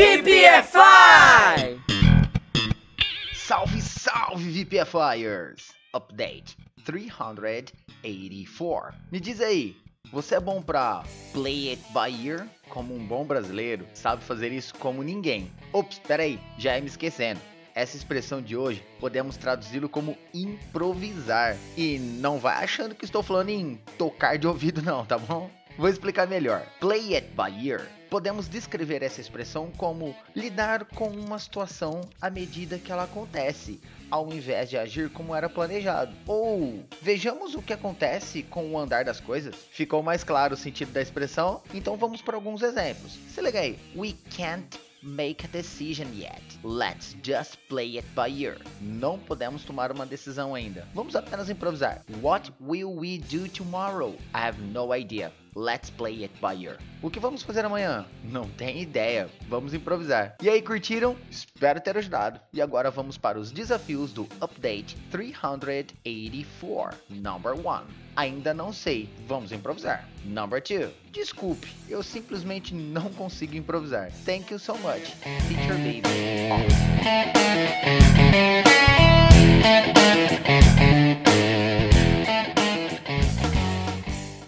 VPFI! Salve, salve, VPFIers! Update 384. Me diz aí, você é bom pra play it by ear? Como um bom brasileiro, sabe fazer isso como ninguém. Ops, peraí, já ia me esquecendo. Essa expressão de hoje podemos traduzi-lo como improvisar. E não vai achando que estou falando em tocar de ouvido, não, tá bom? Vou explicar melhor. Play it by ear. Podemos descrever essa expressão como lidar com uma situação à medida que ela acontece, ao invés de agir como era planejado. Ou vejamos o que acontece com o andar das coisas. Ficou mais claro o sentido da expressão? Então vamos para alguns exemplos. Se liga aí. We can't make a decision yet. Let's just play it by ear. Não podemos tomar uma decisão ainda. Vamos apenas improvisar. What will we do tomorrow? I have no idea. Let's play it by ear. O que vamos fazer amanhã? Não tem ideia. Vamos improvisar. E aí, curtiram? Espero ter ajudado. E agora vamos para os desafios do Update 384. Number 1. Ainda não sei. Vamos improvisar. Number 2. Desculpe, eu simplesmente não consigo improvisar. Thank you so much. Teacher Baby.